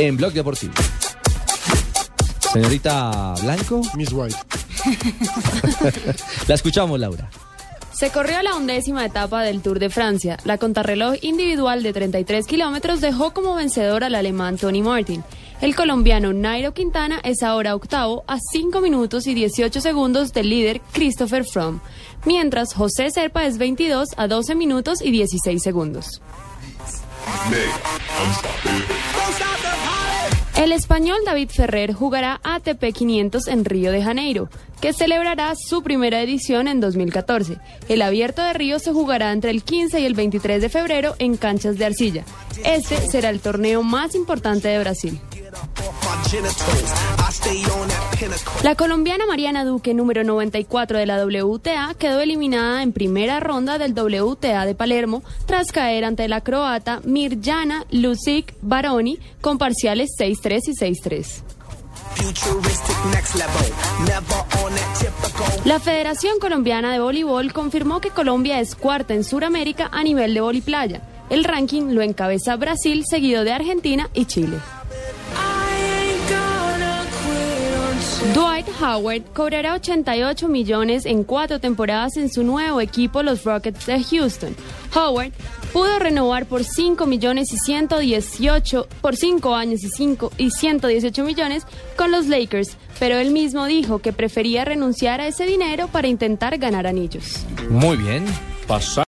En Blog Deportivo. Señorita Blanco, Miss White. la escuchamos, Laura. Se corrió la undécima etapa del Tour de Francia. La contrarreloj individual de 33 kilómetros dejó como vencedor al alemán Tony Martin. El colombiano Nairo Quintana es ahora octavo a 5 minutos y 18 segundos del líder Christopher Froome, mientras José Serpa es 22 a 12 minutos y 16 segundos. El español David Ferrer jugará ATP 500 en Río de Janeiro, que celebrará su primera edición en 2014. El abierto de Río se jugará entre el 15 y el 23 de febrero en canchas de arcilla. Este será el torneo más importante de Brasil. La colombiana Mariana Duque, número 94 de la WTA, quedó eliminada en primera ronda del WTA de Palermo tras caer ante la croata Mirjana Lucic Baroni con parciales 6-3 y 6-3. La Federación Colombiana de Voleibol confirmó que Colombia es cuarta en Sudamérica a nivel de voliplaya. El ranking lo encabeza Brasil, seguido de Argentina y Chile. Dwight Howard cobrará 88 millones en cuatro temporadas en su nuevo equipo, los Rockets de Houston. Howard pudo renovar por 5 millones y 118 por 5 años y 5 y 118 millones con los Lakers, pero él mismo dijo que prefería renunciar a ese dinero para intentar ganar anillos. Muy bien. Pasa.